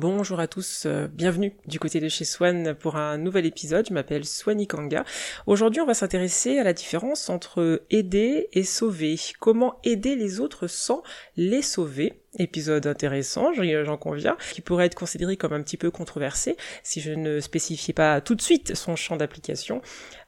Bonjour à tous, euh, bienvenue du côté de chez Swan pour un nouvel épisode. Je m'appelle Swani Kanga. Aujourd'hui, on va s'intéresser à la différence entre aider et sauver. Comment aider les autres sans les sauver? Épisode intéressant, j'en conviens, qui pourrait être considéré comme un petit peu controversé si je ne spécifiais pas tout de suite son champ d'application.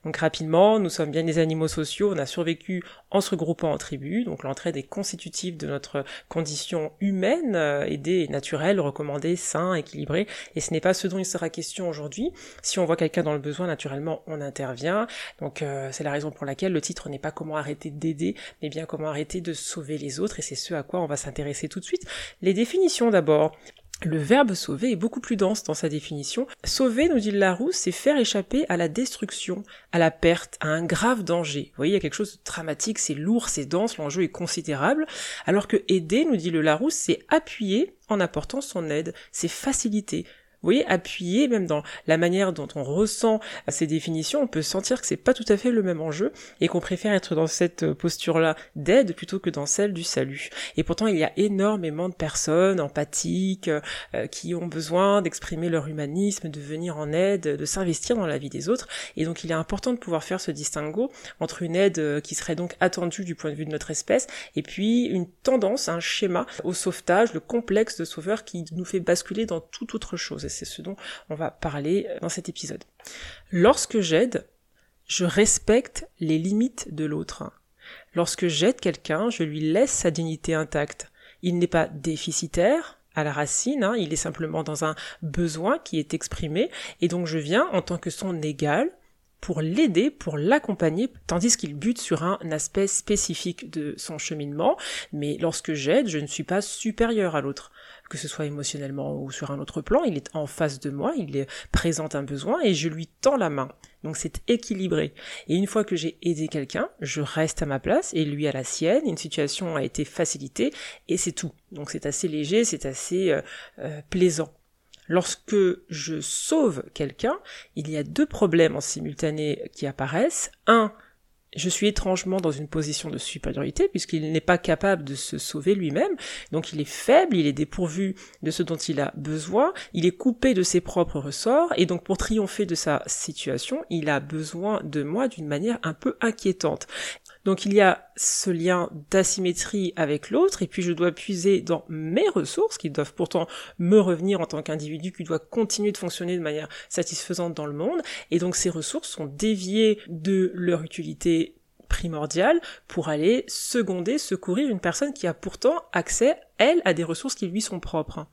Donc rapidement, nous sommes bien des animaux sociaux, on a survécu en se regroupant en tribus, donc l'entraide est constitutive de notre condition humaine, euh, aidée et naturelle, recommandée, sain, équilibré, et ce n'est pas ce dont il sera question aujourd'hui. Si on voit quelqu'un dans le besoin, naturellement, on intervient. Donc euh, c'est la raison pour laquelle le titre n'est pas comment arrêter d'aider, mais bien comment arrêter de sauver les autres, et c'est ce à quoi on va s'intéresser tout de suite les définitions d'abord. Le verbe sauver est beaucoup plus dense dans sa définition. Sauver, nous dit Larousse, c'est faire échapper à la destruction, à la perte, à un grave danger. Vous voyez, il y a quelque chose de dramatique, c'est lourd, c'est dense, l'enjeu est considérable. Alors que aider, nous dit le Larousse, c'est appuyer en apportant son aide, c'est faciliter, voyez, appuyer, même dans la manière dont on ressent ces définitions, on peut sentir que c'est pas tout à fait le même enjeu et qu'on préfère être dans cette posture-là d'aide plutôt que dans celle du salut. Et pourtant, il y a énormément de personnes empathiques euh, qui ont besoin d'exprimer leur humanisme, de venir en aide, de s'investir dans la vie des autres. Et donc, il est important de pouvoir faire ce distinguo entre une aide euh, qui serait donc attendue du point de vue de notre espèce et puis une tendance, un schéma au sauvetage, le complexe de sauveur qui nous fait basculer dans toute autre chose c'est ce dont on va parler dans cet épisode. Lorsque j'aide, je respecte les limites de l'autre. Lorsque j'aide quelqu'un, je lui laisse sa dignité intacte. Il n'est pas déficitaire, à la racine, hein, il est simplement dans un besoin qui est exprimé, et donc je viens en tant que son égal pour l'aider, pour l'accompagner, tandis qu'il bute sur un aspect spécifique de son cheminement, mais lorsque j'aide, je ne suis pas supérieur à l'autre que ce soit émotionnellement ou sur un autre plan, il est en face de moi, il présente un besoin et je lui tends la main. Donc c'est équilibré. Et une fois que j'ai aidé quelqu'un, je reste à ma place et lui à la sienne, une situation a été facilitée et c'est tout. Donc c'est assez léger, c'est assez euh, euh, plaisant. Lorsque je sauve quelqu'un, il y a deux problèmes en simultané qui apparaissent. Un, je suis étrangement dans une position de supériorité puisqu'il n'est pas capable de se sauver lui-même, donc il est faible, il est dépourvu de ce dont il a besoin, il est coupé de ses propres ressorts, et donc pour triompher de sa situation, il a besoin de moi d'une manière un peu inquiétante. Donc il y a ce lien d'asymétrie avec l'autre, et puis je dois puiser dans mes ressources, qui doivent pourtant me revenir en tant qu'individu qui doit continuer de fonctionner de manière satisfaisante dans le monde, et donc ces ressources sont déviées de leur utilité primordiale pour aller seconder, secourir une personne qui a pourtant accès, elle, à des ressources qui lui sont propres.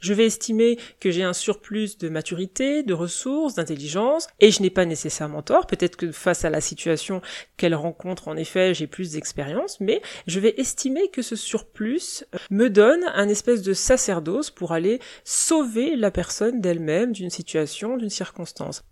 Je vais estimer que j'ai un surplus de maturité, de ressources, d'intelligence, et je n'ai pas nécessairement tort. Peut-être que face à la situation qu'elle rencontre, en effet, j'ai plus d'expérience, mais je vais estimer que ce surplus me donne un espèce de sacerdoce pour aller sauver la personne d'elle-même d'une situation, d'une circonstance.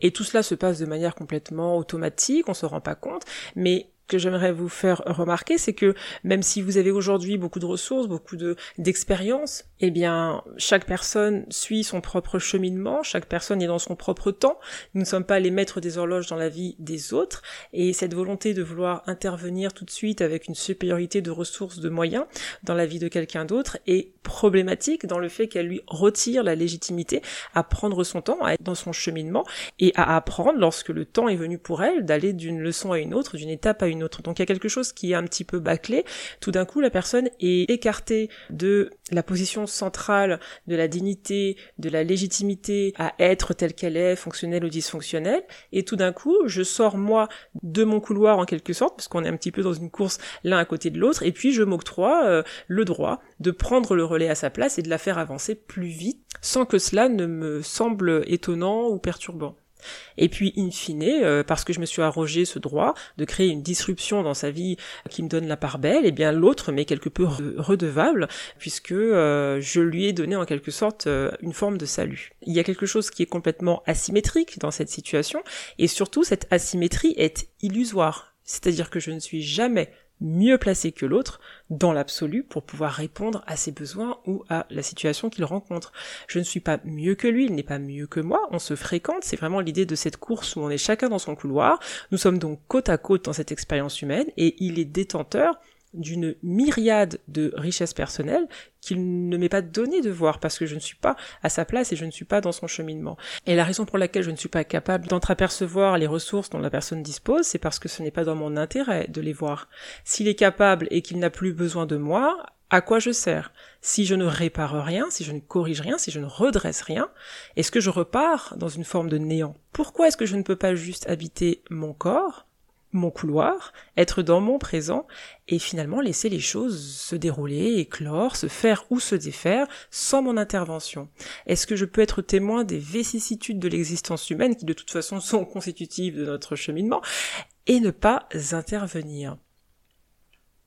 Et tout cela se passe de manière complètement automatique, on se rend pas compte, mais que j'aimerais vous faire remarquer, c'est que même si vous avez aujourd'hui beaucoup de ressources, beaucoup de d'expérience, eh bien chaque personne suit son propre cheminement, chaque personne est dans son propre temps. Nous ne sommes pas les maîtres des horloges dans la vie des autres, et cette volonté de vouloir intervenir tout de suite avec une supériorité de ressources, de moyens dans la vie de quelqu'un d'autre est problématique dans le fait qu'elle lui retire la légitimité à prendre son temps, à être dans son cheminement et à apprendre lorsque le temps est venu pour elle d'aller d'une leçon à une autre, d'une étape à une Donc il y a quelque chose qui est un petit peu bâclé. Tout d'un coup, la personne est écartée de la position centrale de la dignité, de la légitimité à être telle qu'elle est, fonctionnelle ou dysfonctionnelle. Et tout d'un coup, je sors moi de mon couloir en quelque sorte, parce qu'on est un petit peu dans une course l'un à côté de l'autre, et puis je m'octroie euh, le droit de prendre le relais à sa place et de la faire avancer plus vite, sans que cela ne me semble étonnant ou perturbant. Et puis, in fine, euh, parce que je me suis arrogé ce droit de créer une disruption dans sa vie qui me donne la part belle, et eh bien l'autre m'est quelque peu redevable, puisque euh, je lui ai donné en quelque sorte euh, une forme de salut. Il y a quelque chose qui est complètement asymétrique dans cette situation, et surtout cette asymétrie est illusoire C'est-à-dire que je ne suis jamais mieux placé que l'autre dans l'absolu pour pouvoir répondre à ses besoins ou à la situation qu'il rencontre. Je ne suis pas mieux que lui, il n'est pas mieux que moi, on se fréquente, c'est vraiment l'idée de cette course où on est chacun dans son couloir, nous sommes donc côte à côte dans cette expérience humaine et il est détenteur d'une myriade de richesses personnelles qu'il ne m'est pas donné de voir parce que je ne suis pas à sa place et je ne suis pas dans son cheminement. Et la raison pour laquelle je ne suis pas capable d'entreapercevoir les ressources dont la personne dispose, c'est parce que ce n'est pas dans mon intérêt de les voir. S'il est capable et qu'il n'a plus besoin de moi, à quoi je sers? Si je ne répare rien, si je ne corrige rien, si je ne redresse rien, est-ce que je repars dans une forme de néant? Pourquoi est-ce que je ne peux pas juste habiter mon corps mon couloir, être dans mon présent et finalement laisser les choses se dérouler, éclore, se faire ou se défaire sans mon intervention. Est-ce que je peux être témoin des vicissitudes de l'existence humaine qui de toute façon sont constitutives de notre cheminement et ne pas intervenir?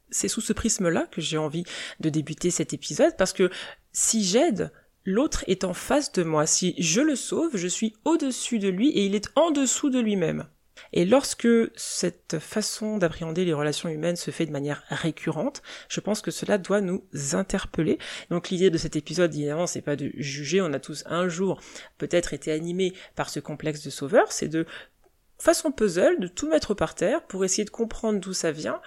C'est sous ce prisme-là que j'ai envie de débuter cet épisode parce que si j'aide, l'autre est en face de moi. Si je le sauve, je suis au-dessus de lui et il est en dessous de lui-même. Et lorsque cette façon d'appréhender les relations humaines se fait de manière récurrente, je pense que cela doit nous interpeller. Donc l'idée de cet épisode, évidemment, c'est pas de juger, on a tous un jour peut-être été animés par ce complexe de sauveur, c'est de façon puzzle, de tout mettre par terre pour essayer de comprendre d'où ça vient,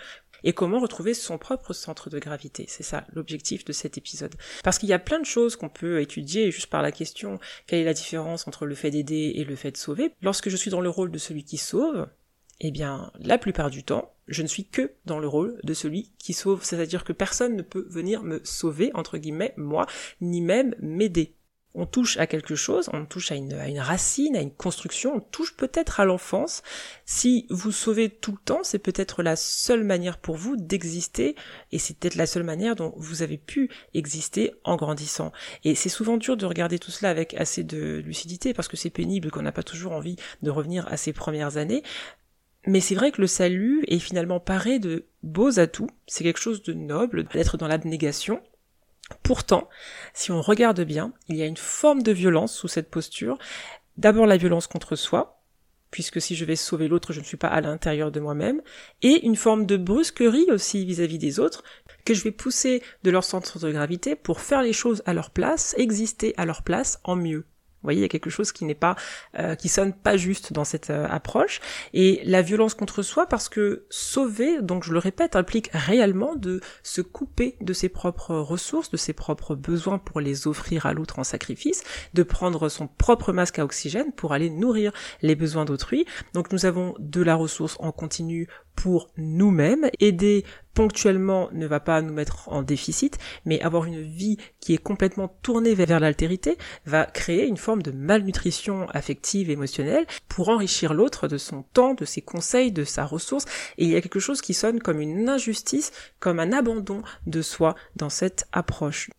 et comment retrouver son propre centre de gravité. C'est ça l'objectif de cet épisode. Parce qu'il y a plein de choses qu'on peut étudier juste par la question quelle est la différence entre le fait d'aider et le fait de sauver. Lorsque je suis dans le rôle de celui qui sauve, eh bien, la plupart du temps, je ne suis que dans le rôle de celui qui sauve, c'est-à-dire que personne ne peut venir me sauver, entre guillemets, moi, ni même m'aider on touche à quelque chose, on touche à une, racine, à une construction, on touche peut-être à l'enfance. Si vous sauvez tout le temps, c'est peut-être la seule manière pour vous d'exister, et c'est peut-être la seule manière dont vous avez pu exister en grandissant. Et c'est souvent dur de regarder tout cela avec assez de lucidité, parce que c'est pénible, qu'on n'a pas toujours envie de revenir à ses premières années. Mais c'est vrai que le salut est finalement paré de beaux atouts, c'est quelque chose de noble d'être dans l'abnégation, Pourtant, si on regarde bien, il y a une forme de violence sous cette posture. D'abord la violence contre soi, puisque si je vais sauver l'autre, je ne suis pas à l'intérieur de moi-même, et une forme de brusquerie aussi vis-à-vis des autres, que je vais pousser de leur centre de gravité pour faire les choses à leur place, exister à leur place en mieux. Vous voyez, il y a quelque chose qui n'est pas, euh, qui sonne pas juste dans cette euh, approche. Et la violence contre soi, parce que sauver, donc je le répète, implique réellement de se couper de ses propres ressources, de ses propres besoins pour les offrir à l'autre en sacrifice, de prendre son propre masque à oxygène pour aller nourrir les besoins d'autrui. Donc nous avons de la ressource en continu pour nous-mêmes. Aider ponctuellement ne va pas nous mettre en déficit, mais avoir une vie qui est complètement tournée vers l'altérité va créer une forme de malnutrition affective, émotionnelle, pour enrichir l'autre de son temps, de ses conseils, de sa ressource. Et il y a quelque chose qui sonne comme une injustice, comme un abandon de soi dans cette approche.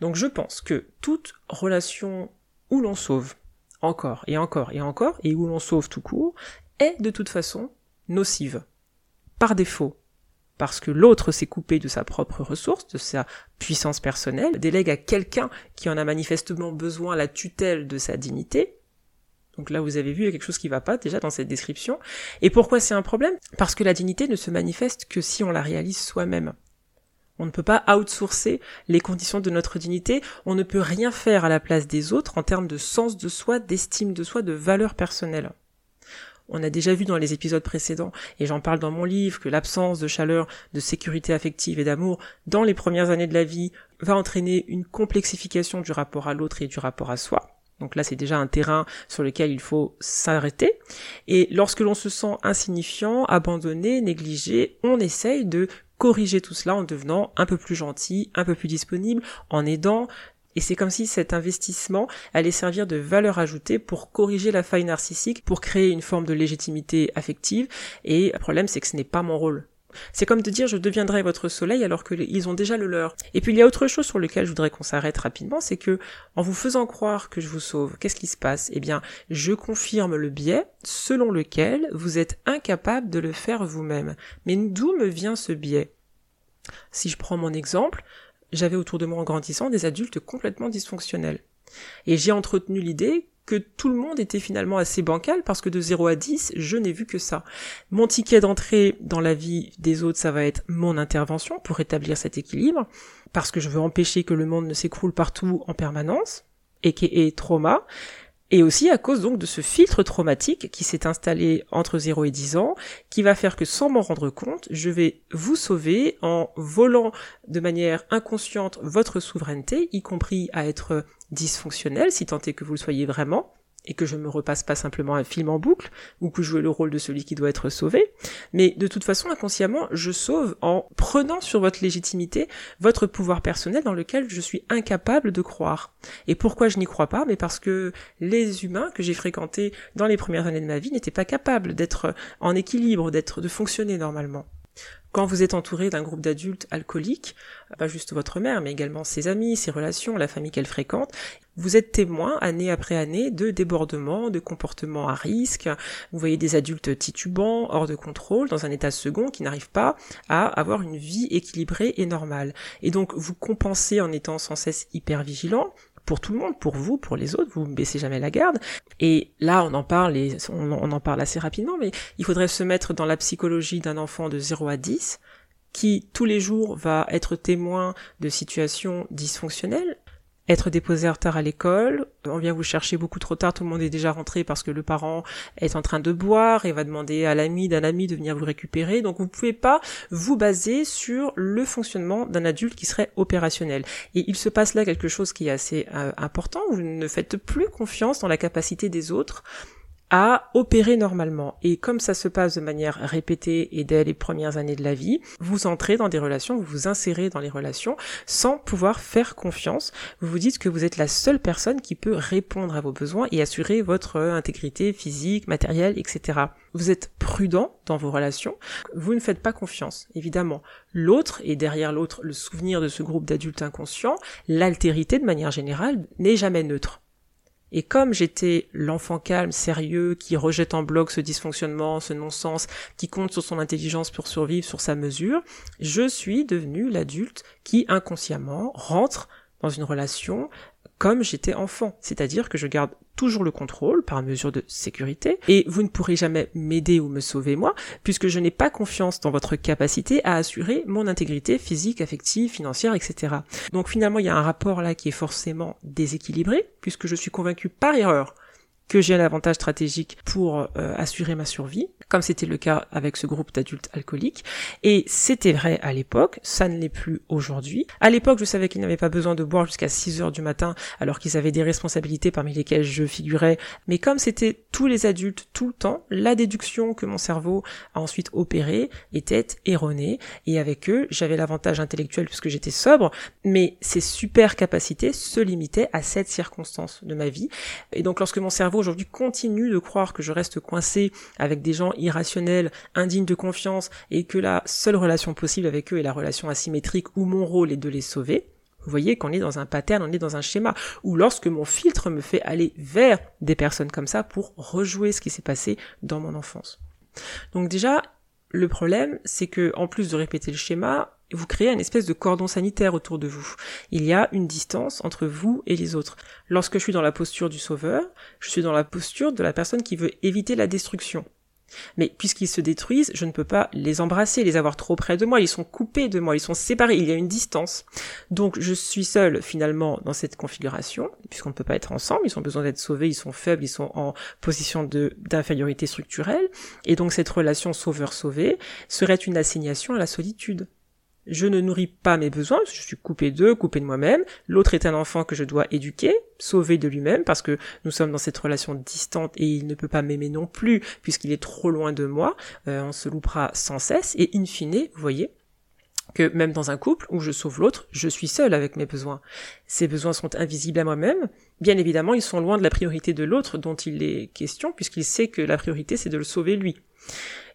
Donc je pense que toute relation où l'on sauve, encore et encore et encore, et où l'on sauve tout court, est de toute façon nocive par défaut, parce que l'autre s'est coupé de sa propre ressource, de sa puissance personnelle, délègue à quelqu'un qui en a manifestement besoin la tutelle de sa dignité. Donc là, vous avez vu, il y a quelque chose qui va pas déjà dans cette description. Et pourquoi c'est un problème? Parce que la dignité ne se manifeste que si on la réalise soi-même. On ne peut pas outsourcer les conditions de notre dignité, on ne peut rien faire à la place des autres en termes de sens de soi, d'estime de soi, de valeur personnelle. On a déjà vu dans les épisodes précédents, et j'en parle dans mon livre, que l'absence de chaleur, de sécurité affective et d'amour dans les premières années de la vie va entraîner une complexification du rapport à l'autre et du rapport à soi. Donc là, c'est déjà un terrain sur lequel il faut s'arrêter. Et lorsque l'on se sent insignifiant, abandonné, négligé, on essaye de corriger tout cela en devenant un peu plus gentil, un peu plus disponible, en aidant, et c'est comme si cet investissement allait servir de valeur ajoutée pour corriger la faille narcissique, pour créer une forme de légitimité affective. Et le problème, c'est que ce n'est pas mon rôle. C'est comme de dire je deviendrai votre soleil alors qu'ils ont déjà le leur. Et puis il y a autre chose sur lequel je voudrais qu'on s'arrête rapidement, c'est que en vous faisant croire que je vous sauve, qu'est-ce qui se passe? Eh bien, je confirme le biais selon lequel vous êtes incapable de le faire vous-même. Mais d'où me vient ce biais? Si je prends mon exemple, j'avais autour de moi en grandissant des adultes complètement dysfonctionnels. Et j'ai entretenu l'idée que tout le monde était finalement assez bancal parce que de 0 à 10, je n'ai vu que ça. Mon ticket d'entrée dans la vie des autres, ça va être mon intervention pour établir cet équilibre, parce que je veux empêcher que le monde ne s'écroule partout en permanence, et qui est trauma, et aussi à cause donc de ce filtre traumatique qui s'est installé entre 0 et 10 ans, qui va faire que sans m'en rendre compte, je vais vous sauver en volant de manière inconsciente votre souveraineté, y compris à être dysfonctionnel, si tant est que vous le soyez vraiment, et que je me repasse pas simplement un film en boucle, ou que je joue le rôle de celui qui doit être sauvé, mais de toute façon, inconsciemment, je sauve en prenant sur votre légitimité votre pouvoir personnel dans lequel je suis incapable de croire. Et pourquoi je n'y crois pas? Mais parce que les humains que j'ai fréquentés dans les premières années de ma vie n'étaient pas capables d'être en équilibre, d'être, de fonctionner normalement. Quand vous êtes entouré d'un groupe d'adultes alcooliques, pas juste votre mère, mais également ses amis, ses relations, la famille qu'elle fréquente, vous êtes témoin année après année de débordements, de comportements à risque. Vous voyez des adultes titubants, hors de contrôle, dans un état second qui n'arrivent pas à avoir une vie équilibrée et normale. Et donc vous compensez en étant sans cesse hyper vigilant, pour tout le monde, pour vous, pour les autres, vous ne baissez jamais la garde. Et là, on en parle, on, en parle assez rapidement, mais il faudrait se mettre dans la psychologie d'un enfant de 0 à 10, qui tous les jours va être témoin de situations dysfonctionnelles, être déposé en retard à l'école, on vient vous chercher beaucoup trop tard, tout le monde est déjà rentré parce que le parent est en train de boire et va demander à l'ami d'un ami de venir vous récupérer. Donc vous pouvez pas vous baser sur le fonctionnement d'un adulte qui serait opérationnel. Et il se passe là quelque chose qui est assez euh, important, vous ne faites plus confiance dans la capacité des autres à opérer normalement. Et comme ça se passe de manière répétée et dès les premières années de la vie, vous entrez dans des relations, vous vous insérez dans les relations sans pouvoir faire confiance. Vous vous dites que vous êtes la seule personne qui peut répondre à vos besoins et assurer votre intégrité physique, matérielle, etc. Vous êtes prudent dans vos relations. Vous ne faites pas confiance, évidemment. L'autre, et derrière l'autre, le souvenir de ce groupe d'adultes inconscients, l'altérité de manière générale n'est jamais neutre. Et comme j'étais l'enfant calme, sérieux, qui rejette en bloc ce dysfonctionnement, ce non-sens, qui compte sur son intelligence pour survivre, sur sa mesure, je suis devenu l'adulte qui inconsciemment rentre dans une relation comme j'étais enfant. C'est-à-dire que je garde toujours le contrôle par mesure de sécurité et vous ne pourrez jamais m'aider ou me sauver moi puisque je n'ai pas confiance dans votre capacité à assurer mon intégrité physique, affective, financière, etc. Donc finalement il y a un rapport là qui est forcément déséquilibré puisque je suis convaincu par erreur que j'ai un avantage stratégique pour euh, assurer ma survie, comme c'était le cas avec ce groupe d'adultes alcooliques. Et c'était vrai à l'époque, ça ne l'est plus aujourd'hui. À l'époque, je savais qu'ils n'avaient pas besoin de boire jusqu'à 6 heures du matin, alors qu'ils avaient des responsabilités parmi lesquelles je figurais. Mais comme c'était tous les adultes tout le temps, la déduction que mon cerveau a ensuite opérée était erronée. Et avec eux, j'avais l'avantage intellectuel puisque j'étais sobre, mais ces super capacités se limitaient à cette circonstance de ma vie. Et donc lorsque mon cerveau aujourd'hui continue de croire que je reste coincé avec des gens irrationnels, indignes de confiance, et que la seule relation possible avec eux est la relation asymétrique où mon rôle est de les sauver, vous voyez qu'on est dans un pattern, on est dans un schéma, ou lorsque mon filtre me fait aller vers des personnes comme ça pour rejouer ce qui s'est passé dans mon enfance. Donc déjà, le problème, c'est que en plus de répéter le schéma, vous créez une espèce de cordon sanitaire autour de vous. Il y a une distance entre vous et les autres. Lorsque je suis dans la posture du sauveur, je suis dans la posture de la personne qui veut éviter la destruction. Mais puisqu'ils se détruisent, je ne peux pas les embrasser, les avoir trop près de moi, ils sont coupés de moi, ils sont séparés, il y a une distance. Donc je suis seul finalement dans cette configuration, puisqu'on ne peut pas être ensemble, ils ont besoin d'être sauvés, ils sont faibles, ils sont en position d'infériorité structurelle, et donc cette relation sauveur-sauvé serait une assignation à la solitude je ne nourris pas mes besoins, je suis coupé d'eux, coupé de moi-même, l'autre est un enfant que je dois éduquer, sauver de lui-même, parce que nous sommes dans cette relation distante et il ne peut pas m'aimer non plus, puisqu'il est trop loin de moi, euh, on se loupera sans cesse, et in fine, vous voyez, que même dans un couple où je sauve l'autre, je suis seul avec mes besoins. Ces besoins sont invisibles à moi-même. Bien évidemment, ils sont loin de la priorité de l'autre dont il est question, puisqu'il sait que la priorité c'est de le sauver lui.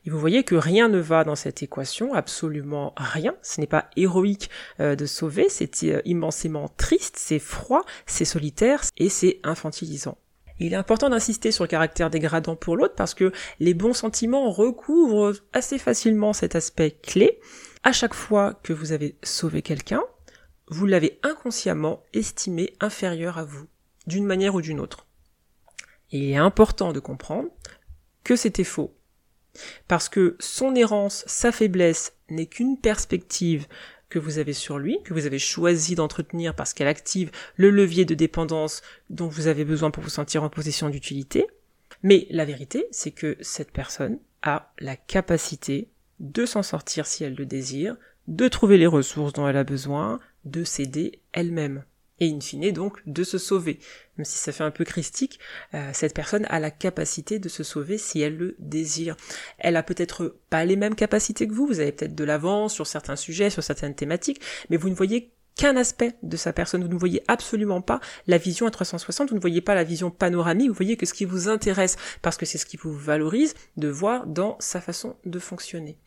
Et vous voyez que rien ne va dans cette équation, absolument rien. Ce n'est pas héroïque euh, de sauver, c'est euh, immensément triste, c'est froid, c'est solitaire et c'est infantilisant. Il est important d'insister sur le caractère dégradant pour l'autre parce que les bons sentiments recouvrent assez facilement cet aspect clé. À chaque fois que vous avez sauvé quelqu'un, vous l'avez inconsciemment estimé inférieur à vous, d'une manière ou d'une autre. Il est important de comprendre que c'était faux. Parce que son errance, sa faiblesse n'est qu'une perspective que vous avez sur lui, que vous avez choisi d'entretenir parce qu'elle active le levier de dépendance dont vous avez besoin pour vous sentir en position d'utilité. Mais la vérité, c'est que cette personne a la capacité de s'en sortir si elle le désire, de trouver les ressources dont elle a besoin, de s'aider elle-même et in fine donc de se sauver. Même si ça fait un peu christique, euh, cette personne a la capacité de se sauver si elle le désire. Elle a peut-être pas les mêmes capacités que vous, vous avez peut-être de l'avance sur certains sujets, sur certaines thématiques, mais vous ne voyez qu'un aspect de sa personne, vous ne voyez absolument pas la vision à 360, vous ne voyez pas la vision panoramique, vous voyez que ce qui vous intéresse, parce que c'est ce qui vous valorise, de voir dans sa façon de fonctionner.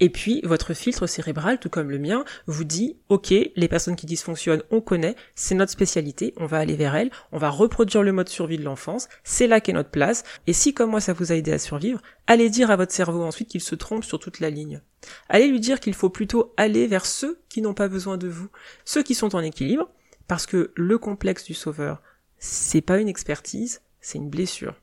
Et puis, votre filtre cérébral, tout comme le mien, vous dit, OK, les personnes qui dysfonctionnent, on connaît, c'est notre spécialité, on va aller vers elles, on va reproduire le mode survie de l'enfance, c'est là qu'est notre place, et si comme moi ça vous a aidé à survivre, allez dire à votre cerveau ensuite qu'il se trompe sur toute la ligne. Allez lui dire qu'il faut plutôt aller vers ceux qui n'ont pas besoin de vous, ceux qui sont en équilibre, parce que le complexe du sauveur, c'est pas une expertise, c'est une blessure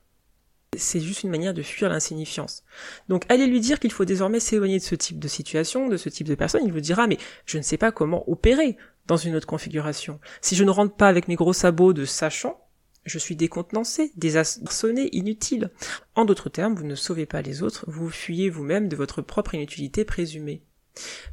c'est juste une manière de fuir l'insignifiance. Donc allez lui dire qu'il faut désormais s'éloigner de ce type de situation, de ce type de personne, il vous dira mais je ne sais pas comment opérer dans une autre configuration. Si je ne rentre pas avec mes gros sabots de sachant, je suis décontenancé, désarçonné, inutile. En d'autres termes, vous ne sauvez pas les autres, vous fuyez vous-même de votre propre inutilité présumée.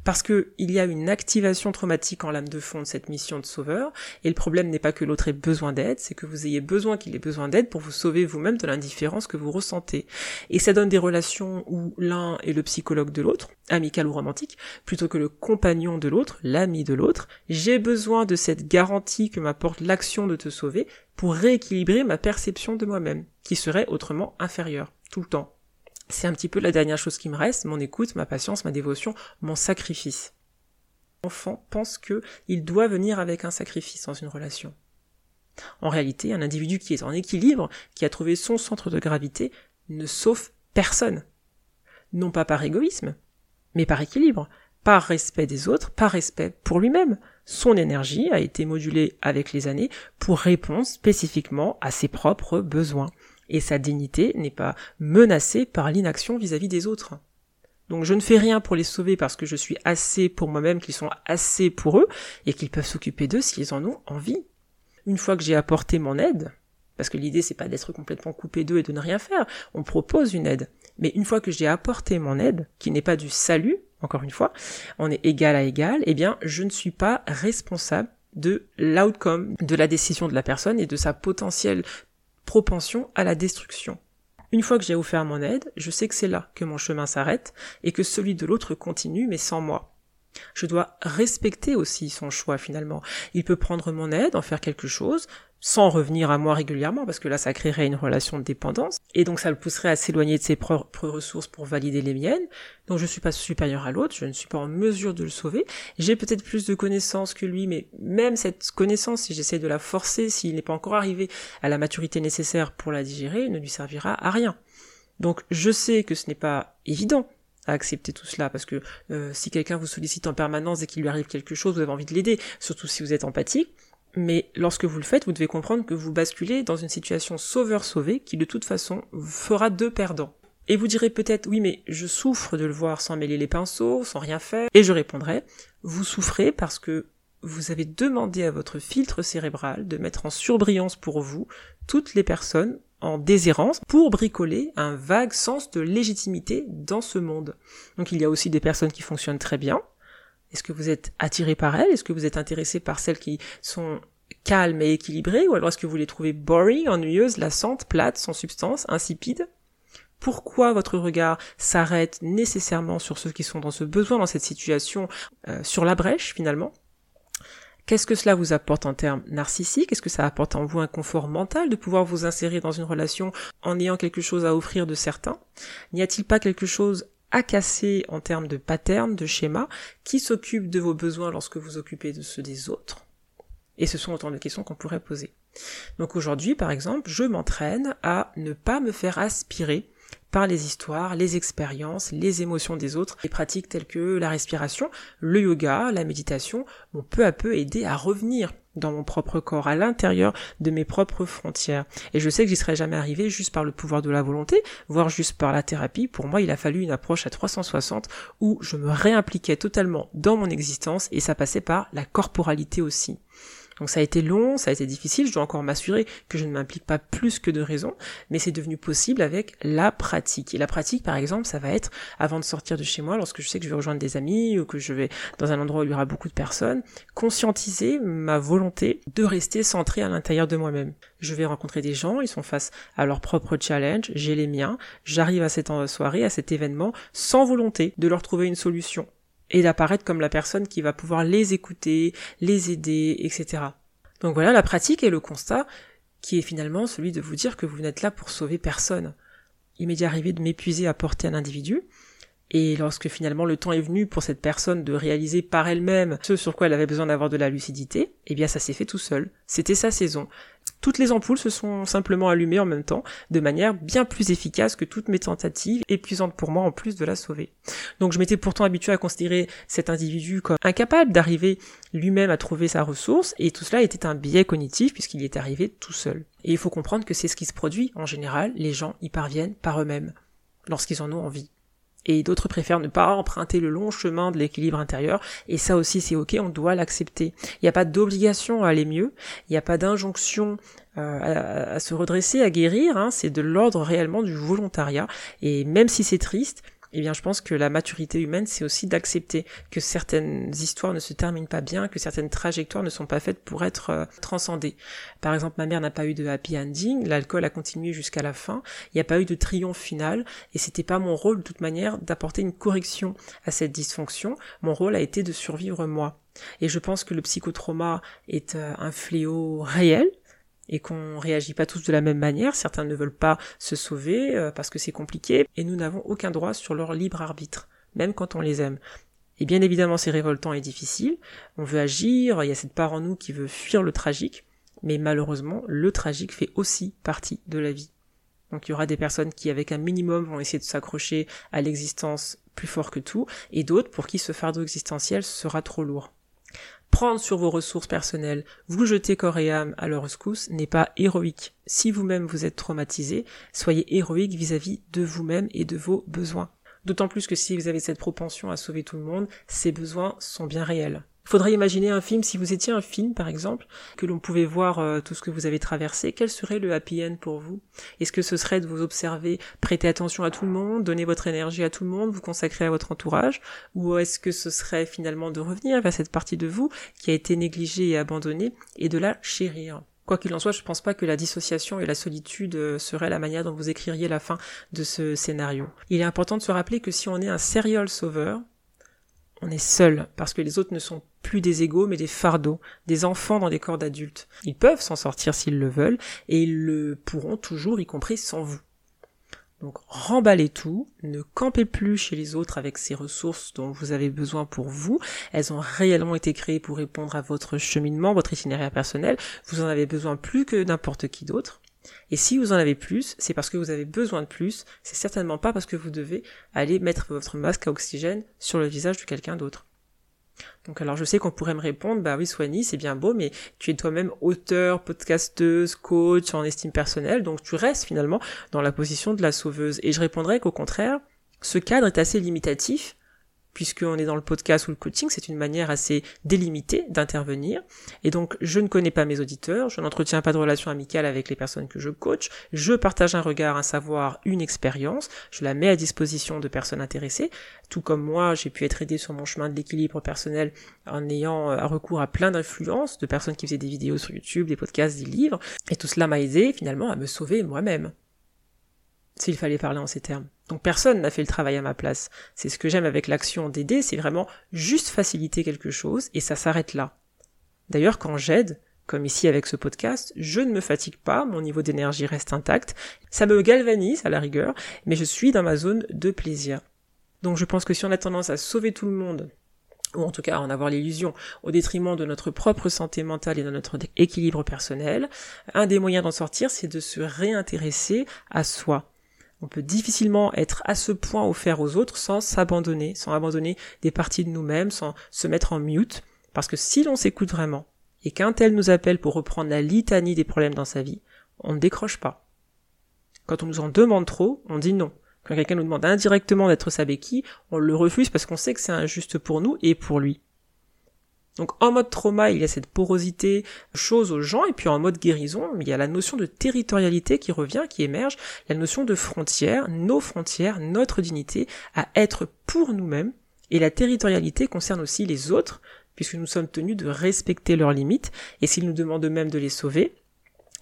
Parce que il y a une activation traumatique en lame de fond de cette mission de sauveur, et le problème n'est pas que l'autre ait besoin d'aide, c'est que vous ayez besoin qu'il ait besoin d'aide pour vous sauver vous-même de l'indifférence que vous ressentez. Et ça donne des relations où l'un est le psychologue de l'autre, amical ou romantique, plutôt que le compagnon de l'autre, l'ami de l'autre. J'ai besoin de cette garantie que m'apporte l'action de te sauver pour rééquilibrer ma perception de moi-même, qui serait autrement inférieure, tout le temps. C'est un petit peu la dernière chose qui me reste, mon écoute, ma patience, ma dévotion, mon sacrifice. L'enfant pense que il doit venir avec un sacrifice dans une relation. En réalité, un individu qui est en équilibre, qui a trouvé son centre de gravité, ne sauve personne. Non pas par égoïsme, mais par équilibre, par respect des autres, par respect pour lui-même. Son énergie a été modulée avec les années pour répondre spécifiquement à ses propres besoins et sa dignité n'est pas menacée par l'inaction vis-à-vis des autres. Donc je ne fais rien pour les sauver parce que je suis assez pour moi-même qu'ils sont assez pour eux et qu'ils peuvent s'occuper d'eux s'ils en ont envie. Une fois que j'ai apporté mon aide, parce que l'idée c'est pas d'être complètement coupé d'eux et de ne rien faire, on propose une aide. Mais une fois que j'ai apporté mon aide, qui n'est pas du salut, encore une fois, on est égal à égal, eh bien je ne suis pas responsable de l'outcome de la décision de la personne et de sa potentielle propension à la destruction. Une fois que j'ai offert mon aide, je sais que c'est là que mon chemin s'arrête et que celui de l'autre continue mais sans moi. Je dois respecter aussi son choix finalement. Il peut prendre mon aide, en faire quelque chose, sans revenir à moi régulièrement, parce que là, ça créerait une relation de dépendance, et donc ça le pousserait à s'éloigner de ses propres ressources pour valider les miennes. Donc je ne suis pas supérieur à l'autre, je ne suis pas en mesure de le sauver. J'ai peut-être plus de connaissances que lui, mais même cette connaissance, si j'essaie de la forcer, s'il n'est pas encore arrivé à la maturité nécessaire pour la digérer, ne lui servira à rien. Donc je sais que ce n'est pas évident, à accepter tout cela parce que euh, si quelqu'un vous sollicite en permanence et qu'il lui arrive quelque chose, vous avez envie de l'aider, surtout si vous êtes empathique. Mais lorsque vous le faites, vous devez comprendre que vous basculez dans une situation sauveur-sauvé qui de toute façon fera deux perdants. Et vous direz peut-être oui mais je souffre de le voir sans mêler les pinceaux, sans rien faire. Et je répondrai, vous souffrez parce que vous avez demandé à votre filtre cérébral de mettre en surbrillance pour vous toutes les personnes en déshérence pour bricoler un vague sens de légitimité dans ce monde. Donc il y a aussi des personnes qui fonctionnent très bien, est-ce que vous êtes attiré par elles? Est-ce que vous êtes intéressé par celles qui sont calmes et équilibrées? Ou alors est-ce que vous les trouvez boring, ennuyeuses, lassantes, plates, sans substance, insipides? Pourquoi votre regard s'arrête nécessairement sur ceux qui sont dans ce besoin, dans cette situation, euh, sur la brèche finalement? Qu'est-ce que cela vous apporte en termes narcissiques? Est-ce que ça apporte en vous un confort mental de pouvoir vous insérer dans une relation en ayant quelque chose à offrir de certain? N'y a-t-il pas quelque chose à casser en termes de patterns, de schémas, qui s'occupent de vos besoins lorsque vous occupez de ceux des autres? Et ce sont autant de questions qu'on pourrait poser. Donc aujourd'hui, par exemple, je m'entraîne à ne pas me faire aspirer par les histoires, les expériences, les émotions des autres. Les pratiques telles que la respiration, le yoga, la méditation m'ont peu à peu aidé à revenir dans mon propre corps, à l'intérieur de mes propres frontières. Et je sais que j'y serais jamais arrivé juste par le pouvoir de la volonté, voire juste par la thérapie. Pour moi, il a fallu une approche à 360 où je me réimpliquais totalement dans mon existence et ça passait par la corporalité aussi. Donc ça a été long, ça a été difficile, je dois encore m'assurer que je ne m'implique pas plus que de raison, mais c'est devenu possible avec la pratique. Et la pratique, par exemple, ça va être avant de sortir de chez moi, lorsque je sais que je vais rejoindre des amis ou que je vais dans un endroit où il y aura beaucoup de personnes, conscientiser ma volonté de rester centré à l'intérieur de moi-même. Je vais rencontrer des gens, ils sont face à leur propre challenge, j'ai les miens, j'arrive à cette soirée, à cet événement, sans volonté de leur trouver une solution et d'apparaître comme la personne qui va pouvoir les écouter, les aider, etc. Donc voilà la pratique et le constat qui est finalement celui de vous dire que vous n'êtes là pour sauver personne. Il m'est arrivé de m'épuiser à porter un individu, et lorsque finalement le temps est venu pour cette personne de réaliser par elle-même ce sur quoi elle avait besoin d'avoir de la lucidité, eh bien ça s'est fait tout seul. C'était sa saison. Toutes les ampoules se sont simplement allumées en même temps, de manière bien plus efficace que toutes mes tentatives, épuisantes pour moi en plus de la sauver. Donc je m'étais pourtant habitué à considérer cet individu comme incapable d'arriver lui-même à trouver sa ressource, et tout cela était un biais cognitif puisqu'il y est arrivé tout seul. Et il faut comprendre que c'est ce qui se produit en général, les gens y parviennent par eux-mêmes, lorsqu'ils en ont envie et d'autres préfèrent ne pas emprunter le long chemin de l'équilibre intérieur, et ça aussi c'est ok, on doit l'accepter. Il n'y a pas d'obligation à aller mieux, il n'y a pas d'injonction euh, à, se redresser, à guérir, hein, c'est de l'ordre réellement du volontariat, et même si c'est triste, eh bien je pense que la maturité humaine, c'est aussi d'accepter que certaines histoires ne se terminent pas bien, que certaines trajectoires ne sont pas faites pour être euh, transcendées. Par exemple, ma mère n'a pas eu de happy ending, l'alcool a continué jusqu'à la fin, il n'y a pas eu de triomphe final, et c'était pas mon rôle de toute manière d'apporter une correction à cette dysfonction, mon rôle a été de survivre moi. Et je pense que le psychotrauma est euh, un fléau réel, et qu'on réagit pas tous de la même manière. Certains ne veulent pas se sauver euh, parce que c'est compliqué et nous n'avons aucun droit sur leur libre arbitre, même quand on les aime. Et bien évidemment, c'est révoltant et difficile. On veut agir, il y a cette part en nous qui veut fuir le tragique, mais malheureusement, le tragique fait aussi partie de la vie. Donc il y aura des personnes qui, avec un minimum, vont essayer de s'accrocher à l'existence plus fort que tout, et d'autres pour qui ce fardeau existentiel sera trop lourd. Prendre sur vos ressources personnelles, vous jeter corps et âme à leur rescousse n'est pas héroïque. Si vous-même vous êtes traumatisé, soyez héroïque vis-à-vis de vous-même et de vos besoins. D'autant plus que si vous avez cette propension à sauver tout le monde, ces besoins sont bien réels. Faudrait imaginer un film, si vous étiez un film par exemple, que l'on pouvait voir euh, tout ce que vous avez traversé, quel serait le happy end pour vous? Est-ce que ce serait de vous observer, prêter attention à tout le monde, donner votre énergie à tout le monde, vous consacrer à votre entourage? Ou est-ce que ce serait finalement de revenir vers cette partie de vous qui a été négligée et abandonnée et de la chérir? Quoi qu'il en soit, je pense pas que la dissociation et la solitude euh, seraient la manière dont vous écririez la fin de ce scénario. Il est important de se rappeler que si on est un serial sauveur, on est seul parce que les autres ne sont plus des égaux mais des fardeaux, des enfants dans des corps d'adultes. Ils peuvent s'en sortir s'ils le veulent et ils le pourront toujours y compris sans vous. Donc remballez tout, ne campez plus chez les autres avec ces ressources dont vous avez besoin pour vous. Elles ont réellement été créées pour répondre à votre cheminement, votre itinéraire personnel. Vous en avez besoin plus que n'importe qui d'autre. Et si vous en avez plus, c'est parce que vous avez besoin de plus, c'est certainement pas parce que vous devez aller mettre votre masque à oxygène sur le visage de quelqu'un d'autre. Donc alors je sais qu'on pourrait me répondre, bah oui Soigny, c'est bien beau, mais tu es toi-même auteur, podcasteuse, coach en estime personnelle, donc tu restes finalement dans la position de la sauveuse. Et je répondrais qu'au contraire, ce cadre est assez limitatif puisqu'on est dans le podcast ou le coaching, c'est une manière assez délimitée d'intervenir. Et donc, je ne connais pas mes auditeurs, je n'entretiens pas de relation amicale avec les personnes que je coach, je partage un regard, un savoir, une expérience, je la mets à disposition de personnes intéressées, tout comme moi, j'ai pu être aidé sur mon chemin de l'équilibre personnel en ayant euh, recours à plein d'influences, de personnes qui faisaient des vidéos sur YouTube, des podcasts, des livres, et tout cela m'a aidé finalement à me sauver moi-même s'il fallait parler en ces termes. Donc personne n'a fait le travail à ma place. C'est ce que j'aime avec l'action d'aider, c'est vraiment juste faciliter quelque chose et ça s'arrête là. D'ailleurs, quand j'aide, comme ici avec ce podcast, je ne me fatigue pas, mon niveau d'énergie reste intact, ça me galvanise à la rigueur, mais je suis dans ma zone de plaisir. Donc je pense que si on a tendance à sauver tout le monde, ou en tout cas à en avoir l'illusion, au détriment de notre propre santé mentale et de notre équilibre personnel, un des moyens d'en sortir, c'est de se réintéresser à soi, On peut difficilement être à ce point offert aux autres sans s'abandonner, sans abandonner des parties de nous-mêmes, sans se mettre en mute. Parce que si l'on s'écoute vraiment, et qu'un tel nous appelle pour reprendre la litanie des problèmes dans sa vie, on ne décroche pas. Quand on nous en demande trop, on dit non. Quand quelqu'un nous demande indirectement d'être sa béquille, on le refuse parce qu'on sait que c'est injuste pour nous et pour lui. Donc en mode trauma, il y a cette porosité, chose aux gens, et puis en mode guérison, il y a la notion de territorialité qui revient, qui émerge, la notion de frontières, nos frontières, notre dignité, à être pour nous-mêmes, et la territorialité concerne aussi les autres, puisque nous sommes tenus de respecter leurs limites, et s'ils nous demandent eux-mêmes de les sauver,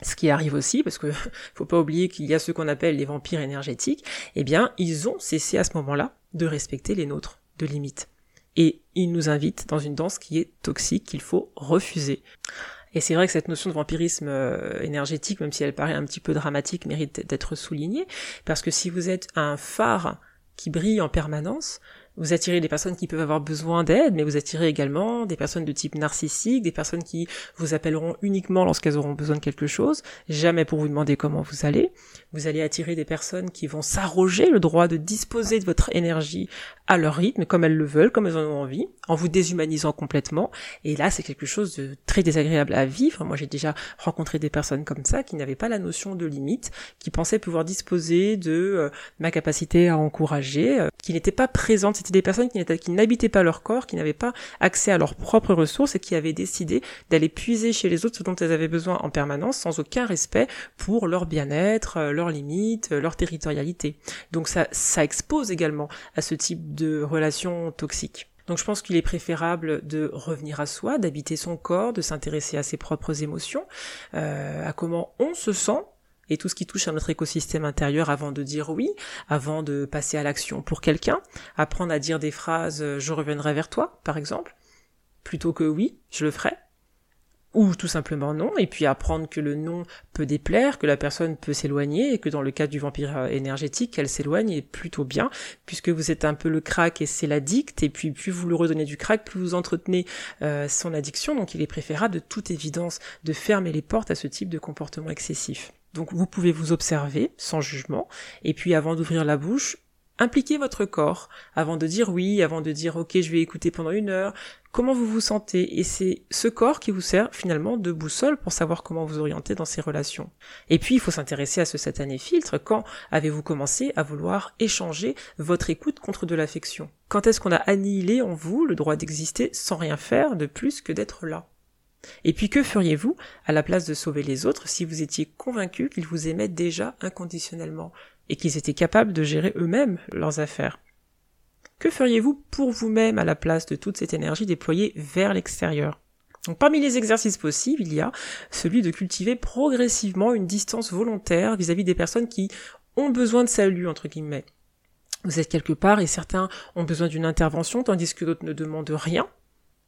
ce qui arrive aussi, parce que faut pas oublier qu'il y a ce qu'on appelle les vampires énergétiques, eh bien, ils ont cessé à ce moment-là de respecter les nôtres de limites et il nous invite dans une danse qui est toxique, qu'il faut refuser. Et c'est vrai que cette notion de vampirisme euh, énergétique, même si elle paraît un petit peu dramatique, mérite d'être soulignée, parce que si vous êtes un phare qui brille en permanence, vous attirez des personnes qui peuvent avoir besoin d'aide, mais vous attirez également des personnes de type narcissique, des personnes qui vous appelleront uniquement lorsqu'elles auront besoin de quelque chose, jamais pour vous demander comment vous allez. Vous allez attirer des personnes qui vont s'arroger le droit de disposer de votre énergie à leur rythme, comme elles le veulent, comme elles en ont envie, en vous déshumanisant complètement. Et là, c'est quelque chose de très désagréable à vivre. Moi, j'ai déjà rencontré des personnes comme ça qui n'avaient pas la notion de limite, qui pensaient pouvoir disposer de euh, ma capacité à encourager, euh, qui n'étaient pas présentes. C'était des personnes qui, n'habitaient pas leur corps, qui n'avaient pas accès à leurs propres ressources et qui avaient décidé d'aller puiser chez les autres ce dont elles avaient besoin en permanence, sans aucun respect pour leur bien-être, euh, leurs limites, leur territorialité. Donc ça, ça expose également à ce type de relations toxiques. Donc je pense qu'il est préférable de revenir à soi, d'habiter son corps, de s'intéresser à ses propres émotions, euh, à comment on se sent et tout ce qui touche à notre écosystème intérieur avant de dire oui, avant de passer à l'action pour quelqu'un, apprendre à dire des phrases euh, je reviendrai vers toi, par exemple, plutôt que oui, je le ferai, ou tout simplement non, et puis apprendre que le non peut déplaire, que la personne peut s'éloigner, et que dans le cas du vampire euh, énergétique, elle s'éloigne et plutôt bien, puisque vous êtes un peu le crack et c'est l'addict, et puis plus vous le redonnez du crack, plus vous entretenez euh, son addiction, donc il est préférable de toute évidence de fermer les portes à ce type de comportement excessif. Donc vous pouvez vous observer sans jugement, et puis avant d'ouvrir la bouche, impliquez votre corps avant de dire oui, avant de dire ok je vais écouter pendant une heure, comment vous vous sentez? Et c'est ce corps qui vous sert finalement de boussole pour savoir comment vous orienter dans ces relations. Et puis il faut s'intéresser à ce satané filtre, quand avez-vous commencé à vouloir échanger votre écoute contre de l'affection? Quand est-ce qu'on a annihilé en vous le droit d'exister sans rien faire de plus que d'être là? Et puis que feriez-vous à la place de sauver les autres si vous étiez convaincu qu'ils vous aimaient déjà inconditionnellement et qu'ils étaient capables de gérer eux-mêmes leurs affaires? Que feriez-vous pour vous-même à la place de toute cette énergie déployée vers l'extérieur? Donc, parmi les exercices possibles, il y a celui de cultiver progressivement une distance volontaire vis-à-vis des personnes qui ont besoin de salut, entre guillemets. Vous êtes quelque part et certains ont besoin d'une intervention tandis que d'autres ne demandent rien.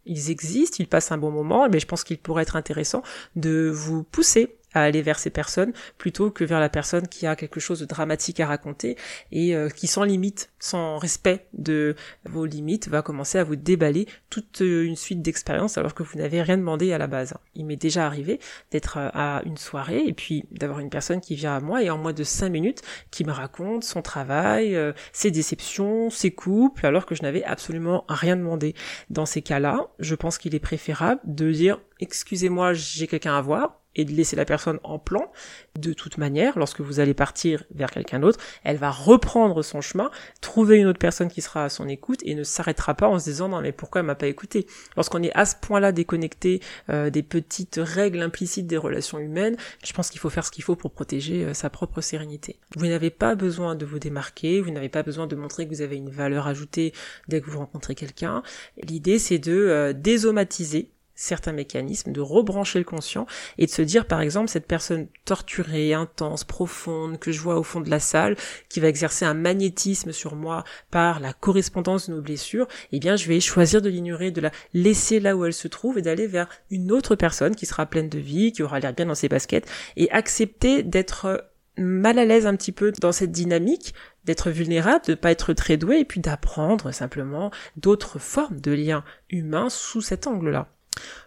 Ils existent, ils passent un bon moment, mais je pense qu'il pourrait être intéressant de vous pousser à aller vers ces personnes plutôt que vers la personne qui a quelque chose de dramatique à raconter et euh, qui sans limite, sans respect de vos limites, va commencer à vous déballer toute euh, une suite d'expériences alors que vous n'avez rien demandé à la base. Il m'est déjà arrivé d'être euh, à une soirée et puis d'avoir une personne qui vient à moi et en moins de cinq minutes qui me raconte son travail, ses déceptions, ses couples alors que je n'avais absolument rien demandé. Dans ces cas-là, je pense qu'il est préférable de dire excusez-moi, j'ai quelqu'un à voir, et de laisser la personne en plan, de toute manière, lorsque vous allez partir vers quelqu'un d'autre, elle va reprendre son chemin, trouver une autre personne qui sera à son écoute et ne s'arrêtera pas en se disant non mais pourquoi elle m'a pas écouté? Lorsqu'on est à ce point-là déconnecté euh, des petites règles implicites des relations humaines, je pense qu'il faut faire ce qu'il faut pour protéger euh, sa propre sérénité. Vous n'avez pas besoin de vous démarquer, vous n'avez pas besoin de montrer que vous avez une valeur ajoutée dès que vous rencontrez quelqu'un. L'idée c'est de euh, désomatiser certains mécanismes, de rebrancher le conscient et de se dire par exemple cette personne torturée, intense, profonde que je vois au fond de la salle, qui va exercer un magnétisme sur moi par la correspondance de nos blessures, eh bien je vais choisir de l'ignorer, de la laisser là où elle se trouve et d'aller vers une autre personne qui sera pleine de vie, qui aura l'air bien dans ses baskets et accepter d'être mal à l'aise un petit peu dans cette dynamique, d'être vulnérable, de pas être très doué et puis d'apprendre simplement d'autres formes de liens humains sous cet angle-là.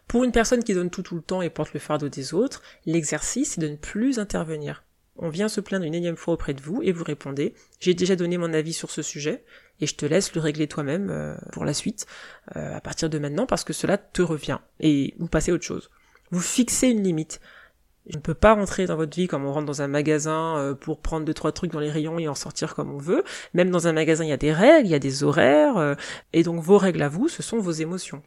Pour une personne qui donne tout tout le temps et porte le fardeau des autres, l'exercice est de ne plus intervenir. On vient se plaindre une énième fois auprès de vous et vous répondez j'ai déjà donné mon avis sur ce sujet et je te laisse le régler toi-même euh, pour la suite euh, à partir de maintenant parce que cela te revient et vous passez à autre chose. Vous fixez une limite. Je ne peux pas rentrer dans votre vie comme on rentre dans un magasin euh, pour prendre deux trois trucs dans les rayons et en sortir comme on veut. Même dans un magasin, il y a des règles, il y a des horaires et donc vos règles à vous, ce sont vos émotions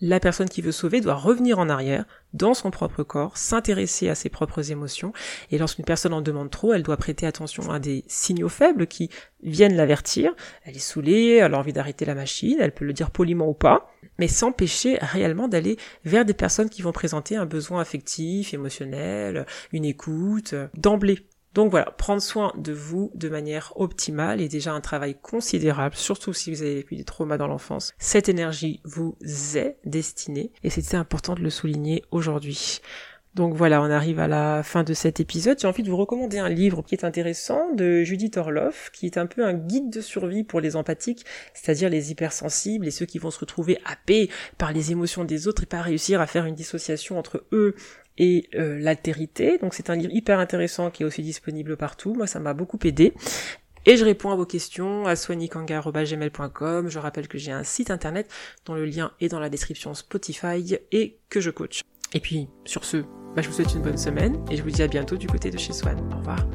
la personne qui veut sauver doit revenir en arrière, dans son propre corps, s'intéresser à ses propres émotions, et lorsqu'une personne en demande trop, elle doit prêter attention à des signaux faibles qui viennent l'avertir. Elle est saoulée, elle a envie d'arrêter la machine, elle peut le dire poliment ou pas, mais s'empêcher réellement d'aller vers des personnes qui vont présenter un besoin affectif, émotionnel, une écoute, d'emblée. Donc voilà, prendre soin de vous de manière optimale est déjà un travail considérable, surtout si vous avez vécu des traumas dans l'enfance. Cette énergie vous est destinée et c'était important de le souligner aujourd'hui. Donc voilà, on arrive à la fin de cet épisode. J'ai envie de vous recommander un livre qui est intéressant de Judith Orloff, qui est un peu un guide de survie pour les empathiques, c'est-à-dire les hypersensibles et ceux qui vont se retrouver happés par les émotions des autres et pas réussir à faire une dissociation entre eux et euh, l'altérité. Donc c'est un livre hyper intéressant qui est aussi disponible partout. Moi, ça m'a beaucoup aidé. Et je réponds à vos questions à soignikanga.gmail.com. Je rappelle que j'ai un site internet dont le lien est dans la description Spotify et que je coach. Et puis, sur ce, bah, je vous souhaite une bonne semaine et je vous dis à bientôt du côté de chez Swan. Au revoir.